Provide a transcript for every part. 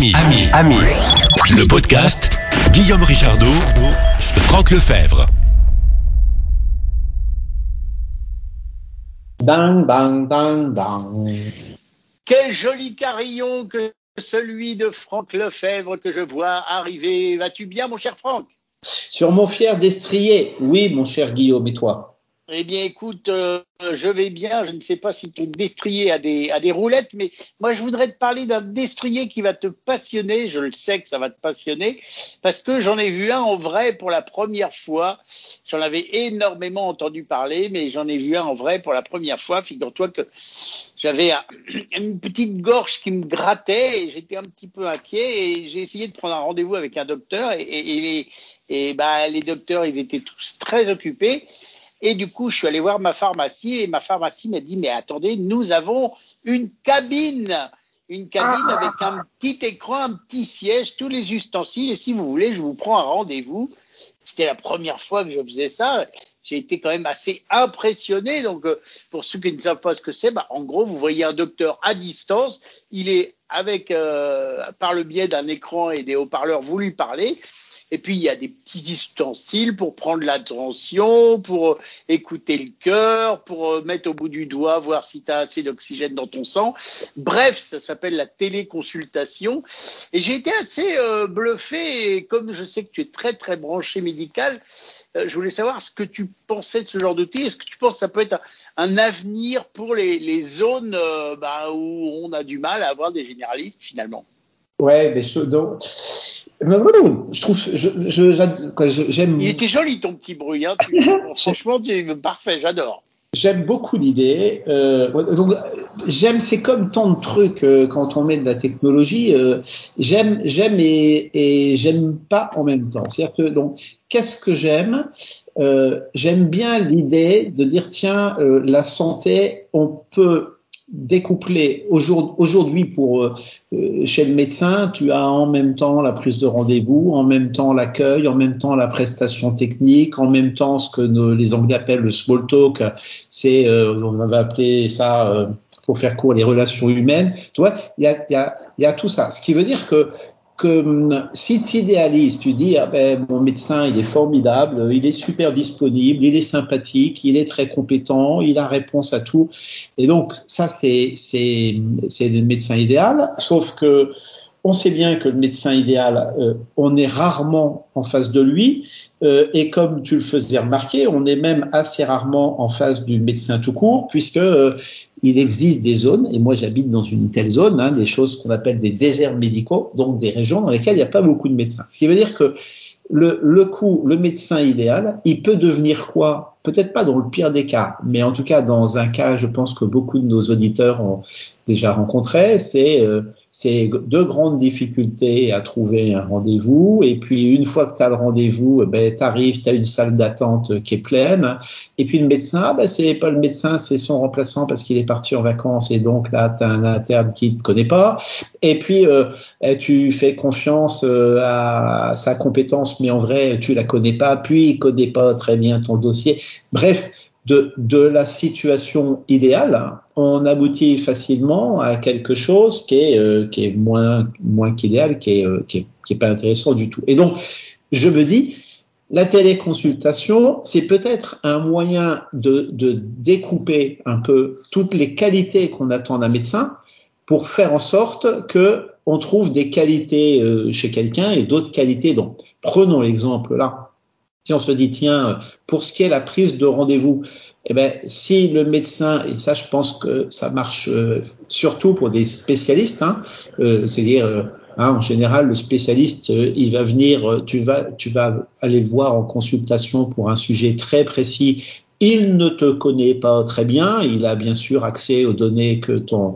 Ami, ami, ami. Le podcast Guillaume Richardot, Franck Lefebvre. Dang, dang, dang, dang. Quel joli carillon que celui de Franck Lefebvre que je vois arriver. Vas-tu bien, mon cher Franck? Sur mon fier destrier, oui, mon cher Guillaume, et toi? Eh bien, écoute, euh, je vais bien. Je ne sais pas si ton destrier a des, des roulettes, mais moi, je voudrais te parler d'un destrier qui va te passionner. Je le sais que ça va te passionner parce que j'en ai vu un en vrai pour la première fois. J'en avais énormément entendu parler, mais j'en ai vu un en vrai pour la première fois. Figure-toi que j'avais un- une petite gorge qui me grattait et j'étais un petit peu inquiet et j'ai essayé de prendre un rendez-vous avec un docteur et, et, et et bah, les docteurs, ils étaient tous très occupés. Et du coup, je suis allé voir ma pharmacie et ma pharmacie m'a dit, mais attendez, nous avons une cabine, une cabine avec un petit écran, un petit siège, tous les ustensiles. Et si vous voulez, je vous prends un rendez-vous. C'était la première fois que je faisais ça. J'ai été quand même assez impressionné. Donc, euh, pour ceux qui ne savent pas ce que c'est, bah, en gros, vous voyez un docteur à distance. Il est avec, euh, par le biais d'un écran et des haut-parleurs, vous lui parlez. Et puis, il y a des petits ustensiles pour prendre l'attention, pour euh, écouter le cœur, pour euh, mettre au bout du doigt, voir si tu as assez d'oxygène dans ton sang. Bref, ça s'appelle la téléconsultation. Et j'ai été assez euh, bluffé. Et comme je sais que tu es très, très branché médical, euh, je voulais savoir ce que tu pensais de ce genre d'outil. Est-ce que tu penses que ça peut être un, avenir pour les, les zones bah, où on a du mal à avoir des généralistes finalement? Ouais, mais je, donc, non, non, non, je trouve, je, je, j'aime, Il était joli ton petit bruit. Hein. Tu- franchement, tu- parfait, j'adore. j'aime beaucoup l'idée. Euh, donc, j'aime, c'est comme tant de trucs euh, quand on met de la technologie. euh, j'aime, j'aime et, et j'aime pas en même temps. C'est-à-dire que donc, qu'est-ce que j'aime? Euh, J'aime bien l'idée de dire tiens, euh, la santé, on peut Aujourd- aujourd'hui pour euh, euh, chez le médecin, tu as en même temps la prise de rendez-vous, en même temps l'accueil, en même temps la prestation technique, en même temps ce que les Anglais appellent le small talk, c'est euh, on va appeler ça pour faire court les relations humaines. Tu vois, il y a tout ça. Ce qui veut dire que que hum, si tu idéalises, tu dis ah ben mon médecin il est formidable, il est super disponible, il est sympathique, il est très compétent, il a réponse à tout, et donc ça c'est c'est c'est le médecin idéal. Sauf que on sait bien que le médecin idéal, euh, on est rarement en face de lui, euh, et comme tu le faisais remarquer, on est même assez rarement en face du médecin tout court, puisque euh, il existe des zones, et moi j'habite dans une telle zone, hein, des choses qu'on appelle des déserts médicaux, donc des régions dans lesquelles il n'y a pas beaucoup de médecins. Ce qui veut dire que le, le coup, le médecin idéal, il peut devenir quoi? Peut-être pas dans le pire des cas, mais en tout cas dans un cas, je pense que beaucoup de nos auditeurs ont déjà rencontré, c'est euh, deux grandes difficultés à trouver un rendez-vous. Et puis, une fois que tu as le rendez-vous, eh ben, tu arrives, tu as une salle d'attente qui est pleine. Et puis, le médecin, ah ben, c'est pas le médecin, c'est son remplaçant parce qu'il est parti en vacances. Et donc, là, tu as un interne qui te connaît pas. Et puis, euh, eh, tu fais confiance euh, à sa compétence, mais en vrai, tu la connais pas. Puis, il connaît pas très bien ton dossier. Bref, de, de la situation idéale, on aboutit facilement à quelque chose qui est, euh, qui est moins, moins qu'idéal, qui est, euh, qui est, pas intéressant du tout. Et donc, je me dis, la téléconsultation, c'est peut-être un moyen de, de découper un peu toutes les qualités qu'on attend d'un médecin pour faire en sorte que on trouve des qualités euh, chez quelqu'un et d'autres qualités. Donc, prenons l'exemple là. Si on se dit, tiens, pour ce qui est la prise de rendez-vous, eh ben, si le médecin, et ça je pense que ça marche euh, surtout pour des spécialistes, hein, euh, c'est-à-dire euh, hein, en général le spécialiste, il va venir, tu vas, tu vas aller le voir en consultation pour un sujet très précis. Il ne te connaît pas très bien, il a bien sûr accès aux données que ton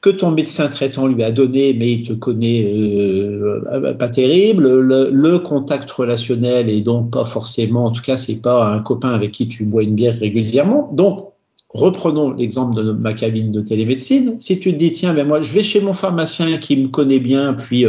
que ton médecin traitant lui a donné, mais il te connaît euh, pas terrible. Le, le, contact relationnel est donc pas forcément, en tout cas, c'est pas un copain avec qui tu bois une bière régulièrement. Donc, reprenons l'exemple de ma cabine de télémédecine. Si tu te dis tiens, ben moi je vais chez mon pharmacien qui me connaît bien, puis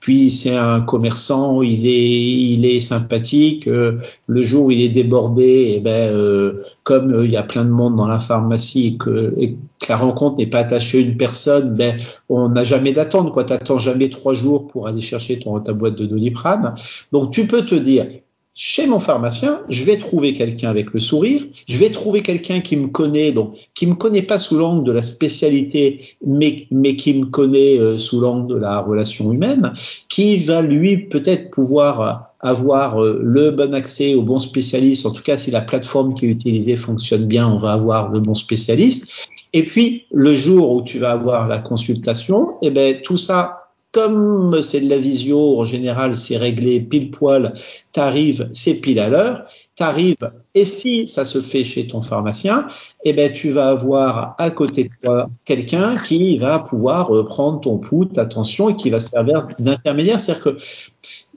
puis c'est un commerçant, il est il est sympathique. Euh, le jour où il est débordé, et ben euh, comme il y a plein de monde dans la pharmacie et que que la rencontre n'est pas attachée à une personne, ben on n'a jamais d'attente, quoi. T'attends jamais trois jours pour aller chercher ton ta boîte de doliprane. Donc tu peux te dire, chez mon pharmacien, je vais trouver quelqu'un avec le sourire, je vais trouver quelqu'un qui me connaît, donc qui me connaît pas sous l'angle de la spécialité, mais, mais qui me connaît euh, sous l'angle de la relation humaine, qui va lui peut-être pouvoir avoir euh, le bon accès au bon spécialiste. En tout cas, si la plateforme qui est utilisée fonctionne bien, on va avoir le bon spécialiste. Et puis, le jour où tu vas avoir la consultation, eh ben, tout ça comme c'est de la visio, en général, c'est réglé pile poil, t'arrives, c'est pile à l'heure, t'arrives, et si ça se fait chez ton pharmacien, eh ben, tu vas avoir à côté de toi quelqu'un qui va pouvoir prendre ton pouls, ta tension, et qui va servir d'intermédiaire. C'est-à-dire que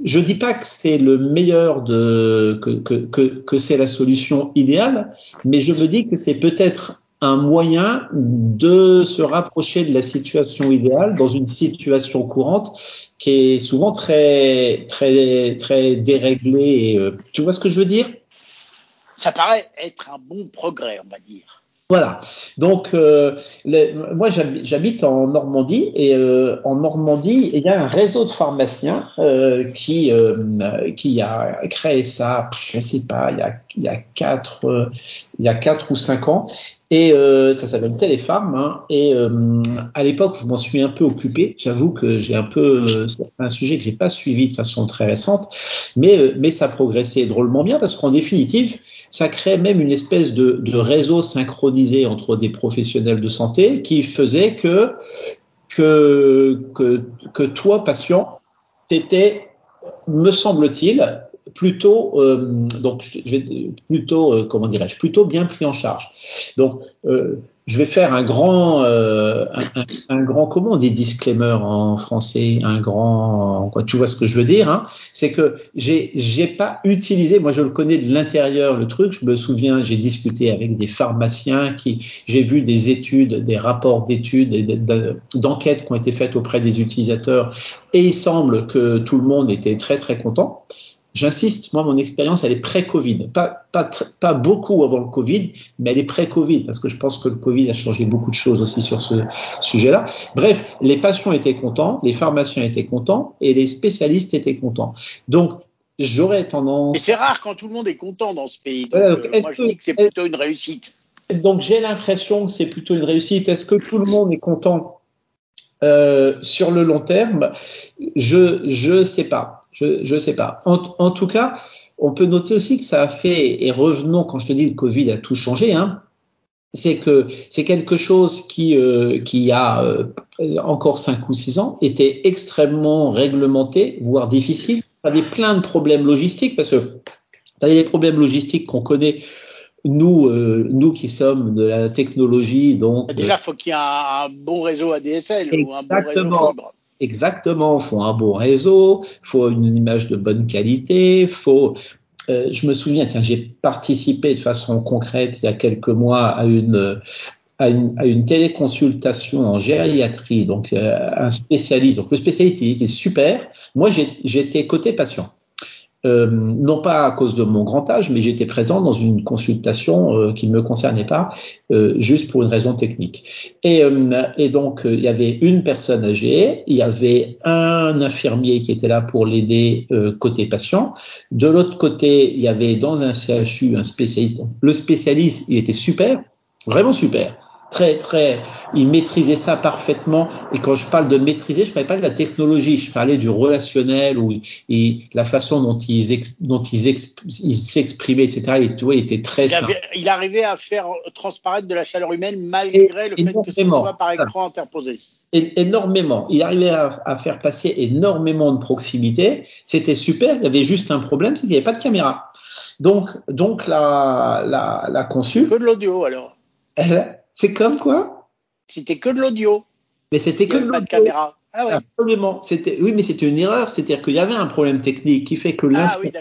je dis pas que c'est le meilleur de, que, que, que, que c'est la solution idéale, mais je me dis que c'est peut-être un moyen de se rapprocher de la situation idéale dans une situation courante qui est souvent très très très déréglée. Euh, tu vois ce que je veux dire? Ça paraît être un bon progrès, on va dire. Voilà. Donc, euh, moi, j'habite en Normandie et euh, en Normandie, il y a un réseau de pharmaciens euh, qui qui a créé ça. Je sais pas, il y a il y a quatre il y a quatre ou cinq ans et ça s'appelle Téléfarm. Hein, et à l'époque, je m'en suis un peu occupé. J'avoue que j'ai un peu c'est un sujet que j'ai pas suivi de façon très récente, mais mais ça progressait drôlement bien parce qu'en définitive ça crée même une espèce de, réseau synchronisé entre des professionnels de santé qui faisait que, que, que, que toi, patient, t'étais, me semble-t-il, plutôt euh, donc je vais plutôt euh, comment dirais-je plutôt bien pris en charge. Donc euh, je vais faire un grand, euh, un, un, grand, comment on dit disclaimer en français, un grand, quoi, tu vois ce que je veux dire, hein c'est que j'ai, j'ai pas utilisé, moi je le connais de l'intérieur le truc, je me souviens, j'ai discuté avec des pharmaciens qui, j'ai vu des études, des rapports d'études, d'enquêtes qui ont été faites auprès des utilisateurs, et il semble que tout le monde était très très content. J'insiste, moi, mon expérience, elle est pré-Covid. Pas, pas, pas beaucoup avant le Covid, mais elle est pré-Covid, parce que je pense que le Covid a changé beaucoup de choses aussi sur ce sujet-là. Bref, les patients étaient contents, les pharmaciens étaient contents, et les spécialistes étaient contents. Donc, j'aurais tendance... Et c'est rare quand tout le monde est content dans ce pays. Donc, voilà, donc, euh, moi, je que, dis que c'est plutôt une réussite. Donc, j'ai l'impression que c'est plutôt une réussite. Est-ce que tout le monde est content euh, sur le long terme? Je je sais pas. Je ne sais pas. En, en, tout cas, on peut noter aussi que ça a fait, et revenons quand je te dis le Covid a tout changé, hein, c'est que c'est quelque chose qui, euh, qui a euh, encore cinq ou six ans était extrêmement réglementé, voire difficile. Tu avais plein de problèmes logistiques parce que tu avais les problèmes logistiques qu'on connaît nous, euh, nous qui sommes de la technologie, donc déjà faut qu'il y ait un, un, bon réseau ADSL ou un bon réseau fibre. Exactement, faut un bon réseau, faut une image de bonne qualité, faut. Euh, je me souviens, tiens, j'ai participé de façon concrète il y a quelques mois à une à une, à une téléconsultation en gériatrie, donc euh, un spécialiste. Donc le spécialiste, il était super. Moi, j'étais côté patient. Euh, non pas à cause de mon grand âge, mais j'étais présent dans une consultation euh, qui ne me concernait pas, euh, juste pour une raison technique. Et, euh, et donc, il y avait une personne âgée, il y avait un infirmier qui était là pour l'aider côté patient. De l'autre côté, il y avait dans un CHU un spécialiste. Le spécialiste, il était super, vraiment super très très, il maîtrisait ça parfaitement. Et quand je parle de maîtriser, je parlais pas de la technologie, je parlais du relationnel ou et la façon dont ils dont ils, s'exprimaient, etc. Et tu vois, il était très. Il, avait, il, arrivait à faire transparaître de la chaleur humaine malgré le fait que ce soit par écran interposé. énormément. Il arrivait à, à, faire passer énormément de proximité. C'était super. Il y avait juste un problème, c'est qu'il n'y avait pas de caméra. Donc, donc la, la, la consul. Que de l'audio alors. Elle, c'est comme quoi? C'était que de l'audio. Mais c'était que de Pas de caméra. Ah ouais. Absolument. C'était, oui, mais c'était une erreur. C'est-à-dire qu'il y avait un problème technique qui fait que ah, oui,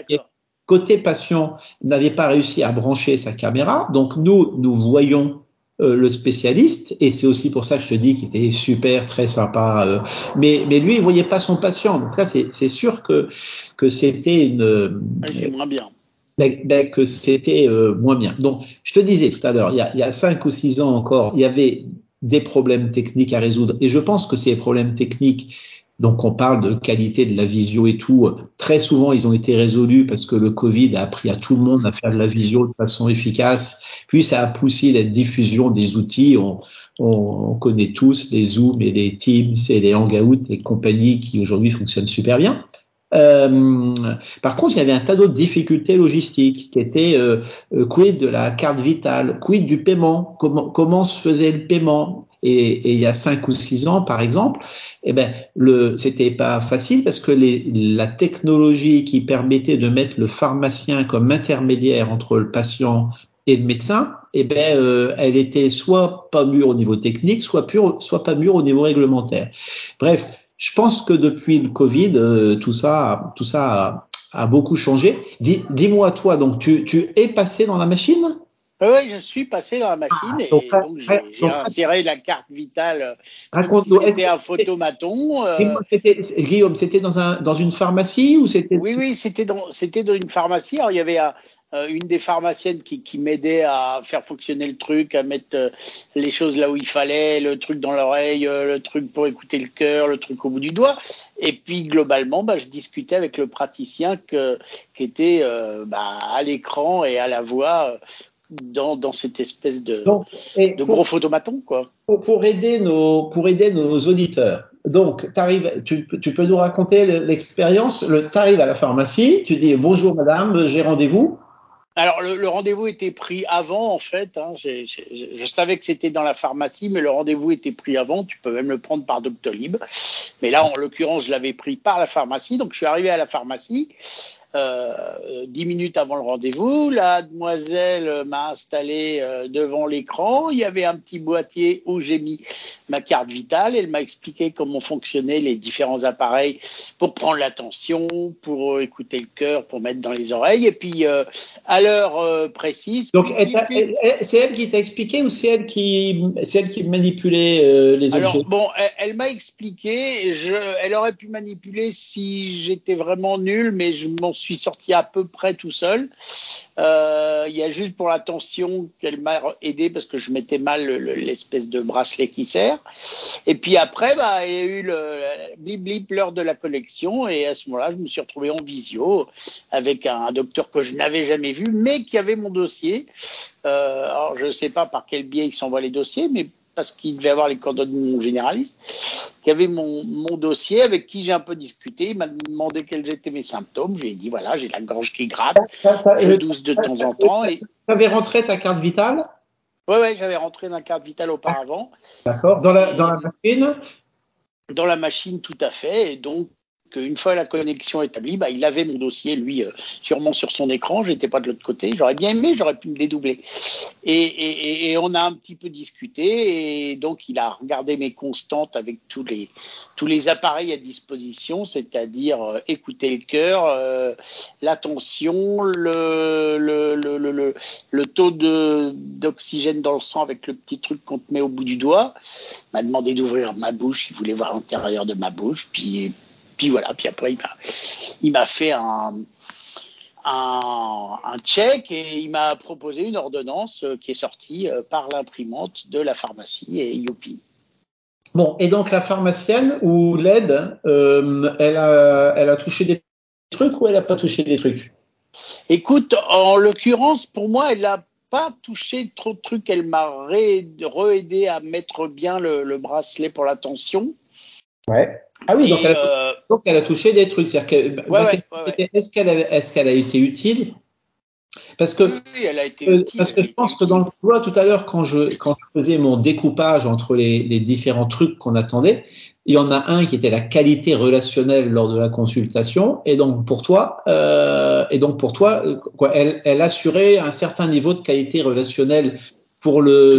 côté patient n'avait pas réussi à brancher sa caméra. Donc nous, nous voyons euh, le spécialiste et c'est aussi pour ça que je te dis qu'il était super, très sympa. Euh, mais, mais lui, il voyait pas son patient. Donc là, c'est, c'est sûr que que c'était une. c'est moins bien ben, ben, que c'était euh, moins bien. Donc, je te disais tout à l'heure, il, il, y a cinq ou six ans encore, il y avait des problèmes techniques à résoudre. Et je pense que ces problèmes techniques, donc on parle de qualité de la visio et tout, très souvent ils ont été résolus parce que le Covid a appris à tout le monde à faire de la visio de façon efficace. Puis ça a poussé la diffusion des outils. On, on, connaît tous les Zoom et les Teams et les Hangouts et compagnies qui aujourd'hui fonctionnent super bien. Euh, par contre, il y avait un tas d'autres difficultés logistiques qui étaient euh, euh, quid de la carte vitale, quid du paiement, comment, comment se faisait le paiement. Et, et, il y a cinq ou six ans, par exemple, eh ben, le, c'était pas facile parce que les, la technologie qui permettait de mettre le pharmacien comme intermédiaire entre le patient et le médecin, eh ben, euh, elle était soit pas mûre au niveau technique, soit, pure, soit pas mûre au niveau réglementaire. Bref, je pense que depuis le Covid, euh, tout ça, tout ça a, a beaucoup changé. Dis, dis-moi toi, donc tu, tu es passé dans la machine? Oui, je suis passé dans la machine ah, et donc, j'ai, j'ai inséré la carte vitale. Raconte-nous. Si c'était un photomaton. Euh... C'était, Guillaume, c'était dans, un, dans une pharmacie ou c'était Oui, oui, c'était dans, c'était dans une pharmacie. Alors, il y avait un, euh, une des pharmaciennes qui, qui m'aidait à faire fonctionner le truc, à mettre euh, les choses là où il fallait, le truc dans l'oreille, euh, le truc pour écouter le cœur, le truc au bout du doigt. Et puis globalement, bah, je discutais avec le praticien que, qui était bah, à l'écran et à la voix dans, dans, cette espèce de, Donc, de pour, gros photomaton. Quoi. Pour, pour, aider nos, pour aider nos auditeurs, donc arrives, tu, tu peux nous raconter l'expérience Tu arrives à la pharmacie, tu dis bonjour madame, j'ai rendez-vous. Alors le, le rendez-vous était pris avant en fait. Hein. Je savais que c'était dans la pharmacie, mais le rendez-vous était pris avant. Tu peux même le prendre par Doctolib. Mais là, en l'occurrence, je l'avais pris par la pharmacie. Donc je suis arrivé à la pharmacie euh, dix minutes avant le rendez-vous. La demoiselle m'a installé euh, devant l'écran. Il y avait un petit boîtier où j'ai mis ma carte vitale. Elle m'a expliqué comment fonctionnaient les différents appareils pour prendre l'attention, pour euh, écouter le cœur, pour mettre dans les oreilles. Et puis, euh, à l'heure précise. Donc, c'est elle qui t'a expliqué ou c'est elle qui, c'est elle qui manipulait les objets? Alors, bon, elle, elle m'a expliqué. Je, elle aurait pu manipuler si j'étais vraiment nul, mais je m'en suis sorti à peu près tout seul. Euh, il y a juste pour l'attention qu'elle m'a aidé parce que je mettais mal l'espèce de bracelet qui sert. Et puis après, bah, il y a eu le blip blip l'heure de la collection et à ce moment-là, je me suis retrouvé en visio avec un, docteur que je n'avais jamais vu, mais qui avait mon dossier. Euh, alors je ne sais pas par quel biais il s'envoie les dossiers, mais parce qu'il devait avoir les coordonnées de mon généraliste, qui avait mon, mon dossier, avec qui j'ai un peu discuté. Il m'a demandé quels étaient mes symptômes. Je lui ai dit, voilà, j'ai la gorge qui gratte, je douce de temps en temps. Et... Tu avais rentré ta carte vitale? Oui, ouais, j'avais rentré ma carte vitale auparavant. D'accord. Dans la, dans la machine? Dans la machine, tout à fait. Et donc, une fois la connexion établie, bah, il avait mon dossier, lui, euh, sûrement sur son écran. J'étais pas de l'autre côté. J'aurais bien aimé, j'aurais pu me dédoubler. Et, on a un petit peu discuté. Et donc, il a regardé mes constantes avec tous les, tous les appareils à disposition, c'est-à-dire euh, écouter le cœur, euh, l'attention, le, le, le, le, le taux d'oxygène dans le sang avec le petit truc qu'on te met au bout du doigt. Il m'a demandé d'ouvrir ma bouche. Il voulait voir l'intérieur de ma bouche. Puis, puis voilà, puis après, il m'a, il m'a fait un, un, un check et il m'a proposé une ordonnance euh, qui est sortie euh, par l'imprimante de la pharmacie et Youpi. Bon, et donc la pharmacienne ou l'aide, euh, elle, a, elle a touché des trucs ou elle n'a pas touché des trucs? Écoute, en l'occurrence, pour moi, elle n'a pas touché trop de trucs. Elle m'a re-aidé à mettre bien le, le bracelet pour la tension. Ouais. Ah oui, donc, elle a, euh... donc elle a touché des trucs. C'est-à-dire que, ouais, ouais, est-ce qu'elle a, est-ce qu'elle a été utile? Parce que, oui, elle a été euh, utile, parce que je pense que dans le vois tout à l'heure, quand je, quand je faisais mon découpage entre les, les différents trucs qu'on attendait, il y en a un qui était la qualité relationnelle lors de la consultation, et donc pour toi, euh, et donc pour toi, quoi, elle, elle assurait un certain niveau de qualité relationnelle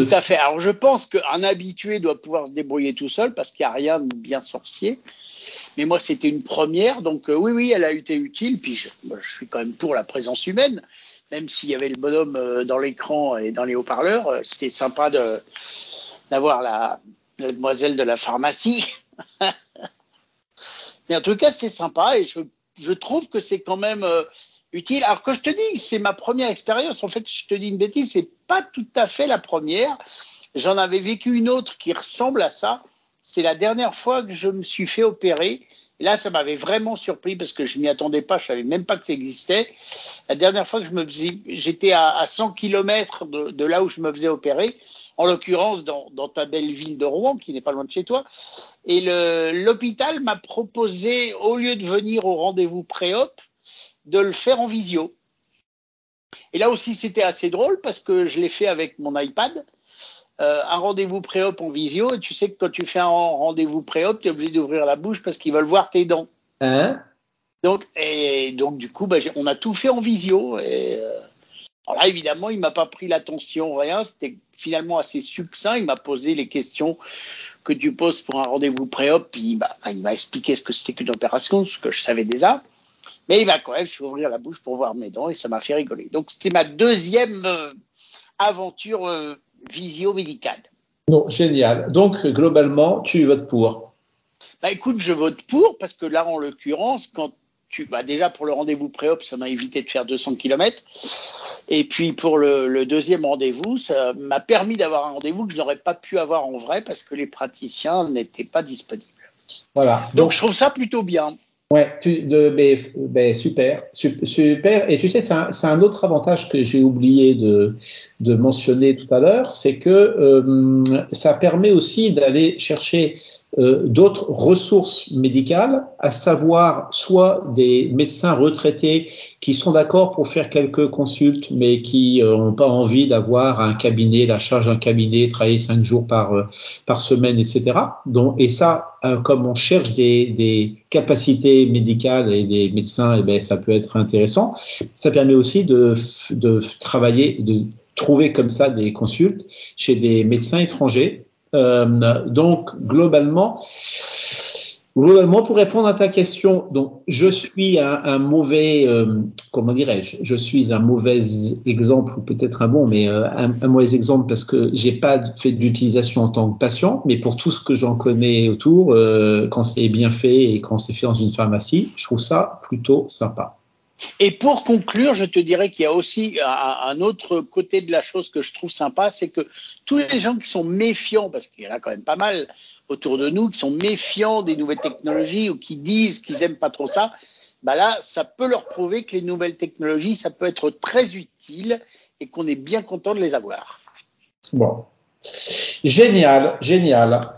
Tout à fait. Alors je pense qu'un habitué doit pouvoir se débrouiller tout seul parce qu'il n'y a rien de bien sorcier. Mais moi, c'était une première, donc euh, oui, oui, elle a été utile. Puis je, suis quand même pour la présence humaine, même s'il y avait le bonhomme euh, dans l'écran et dans les haut-parleurs. Euh, c'était sympa d'avoir la, demoiselle de la pharmacie. Mais en tout cas, c'était sympa et je, trouve que c'est quand même Alors que je te dis, c'est ma première expérience. En fait, je te dis une bêtise, c'est pas tout à fait la première. j'en avais vécu une autre qui ressemble à ça. C'est la dernière fois que je me suis fait opérer. Là, ça m'avait vraiment surpris parce que je m'y attendais pas, je savais même pas que ça existait. La dernière fois que je me faisais, j'étais à, à 100 km de, de, là où je me faisais opérer, en l'occurrence dans, dans, ta belle ville de Rouen, qui n'est pas loin de chez toi. Et l'hôpital m'a proposé, au lieu de venir au rendez-vous pré-op, de le faire en visio. Et là aussi, c'était assez drôle parce que je l'ai fait avec mon iPad. Euh, un rendez-vous pré-op en visio, et tu sais que quand tu fais un rendez-vous pré-op, tu es obligé d'ouvrir la bouche parce qu'ils veulent voir tes dents. Hein? Donc, et donc, du coup, bah, on a tout fait en visio. Et, euh, alors là, évidemment, il m'a pas pris l'attention, rien. C'était finalement assez succinct. Il m'a posé les questions que tu poses pour un rendez-vous pré-op, puis bah, il m'a expliqué ce que c'était qu'une opération, ce que je savais déjà. Mais il va quand même ouvrir la bouche pour voir mes dents et ça m'a fait rigoler. Donc c'était ma deuxième euh, aventure euh, visio-médicale. Génial. Donc globalement, tu votes pour Bah écoute, je vote pour parce que là, en l'occurrence, quand tu, bah déjà pour le rendez-vous pré-op, ça m'a évité de faire 200 km. Et puis pour le, le deuxième rendez-vous, ça m'a permis d'avoir un rendez-vous que je n'aurais pas pu avoir en vrai parce que les praticiens n'étaient pas disponibles. Voilà. Donc, Donc je trouve ça plutôt bien. Ouais, tu, de, ben, ben, super, super. Et tu sais, c'est un, un, autre avantage que j'ai oublié de, mentionner tout à l'heure, c'est que euh, ça permet aussi d'aller chercher euh, d'autres ressources médicales, à savoir soit des médecins retraités qui sont d'accord pour faire quelques consultes, mais qui n'ont pas envie d'avoir un cabinet, la charge d'un cabinet, travailler cinq jours par euh, par semaine, etc. Donc, et ça, euh, comme on cherche des, des, capacités médicales et des médecins, eh ben ça peut être intéressant. Ça permet aussi de, de travailler, de trouver comme ça des consultes chez des médecins étrangers euh, donc globalement, globalement, pour répondre à ta question, donc je suis un, mauvais, euh, comment dirais-je, je suis un mauvais exemple ou peut-être un bon, mais euh, un, un, mauvais exemple parce que j'ai pas fait d'utilisation en tant que patient, mais pour tout ce que j'en connais autour, euh, quand c'est bien fait et quand c'est fait dans une pharmacie, je trouve ça plutôt sympa. Et pour conclure, je te dirais qu'il y a aussi un autre côté de la chose que je trouve sympa, c'est que tous les gens qui sont méfiants, parce qu'il y en a quand même pas mal autour de nous, qui sont méfiants des nouvelles technologies ou qui disent qu'ils aiment pas trop ça, bah là, ça peut leur prouver que les nouvelles technologies, ça peut être très utile et qu'on est bien content de les avoir. Bon. Génial, génial.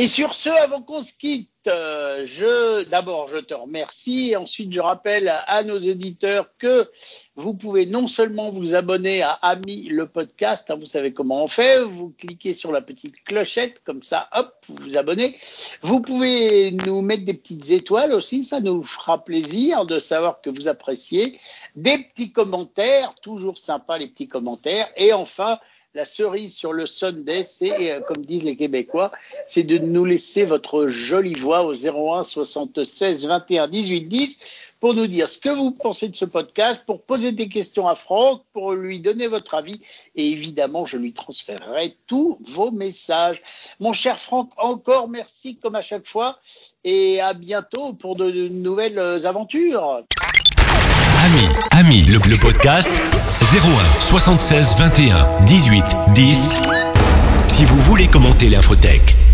Et sur ce, avant qu'on se quitte, euh, je d'abord je te remercie et ensuite je rappelle à, nos éditeurs que vous pouvez non seulement vous abonner à Ami le podcast, hein, vous savez comment on fait, vous cliquez sur la petite clochette comme ça, hop, vous vous abonnez. Vous pouvez nous mettre des petites étoiles aussi, ça nous fera plaisir de savoir que vous appréciez. Des petits commentaires, toujours sympa les petits commentaires. Et enfin, la cerise sur le Sunday, c'est, euh, comme disent les Québécois, c'est de nous laisser votre jolie voix au 01 76 21 18 10 pour nous dire ce que vous pensez de ce podcast, pour poser des questions à Franck, pour lui donner votre avis. Et évidemment, je lui transférerai tous vos messages. Mon cher Franck, encore merci comme à chaque fois et à bientôt pour de nouvelles aventures. Ami, Ami, le, le podcast 01 76 21 18 10. Si vous voulez commenter l'infotech.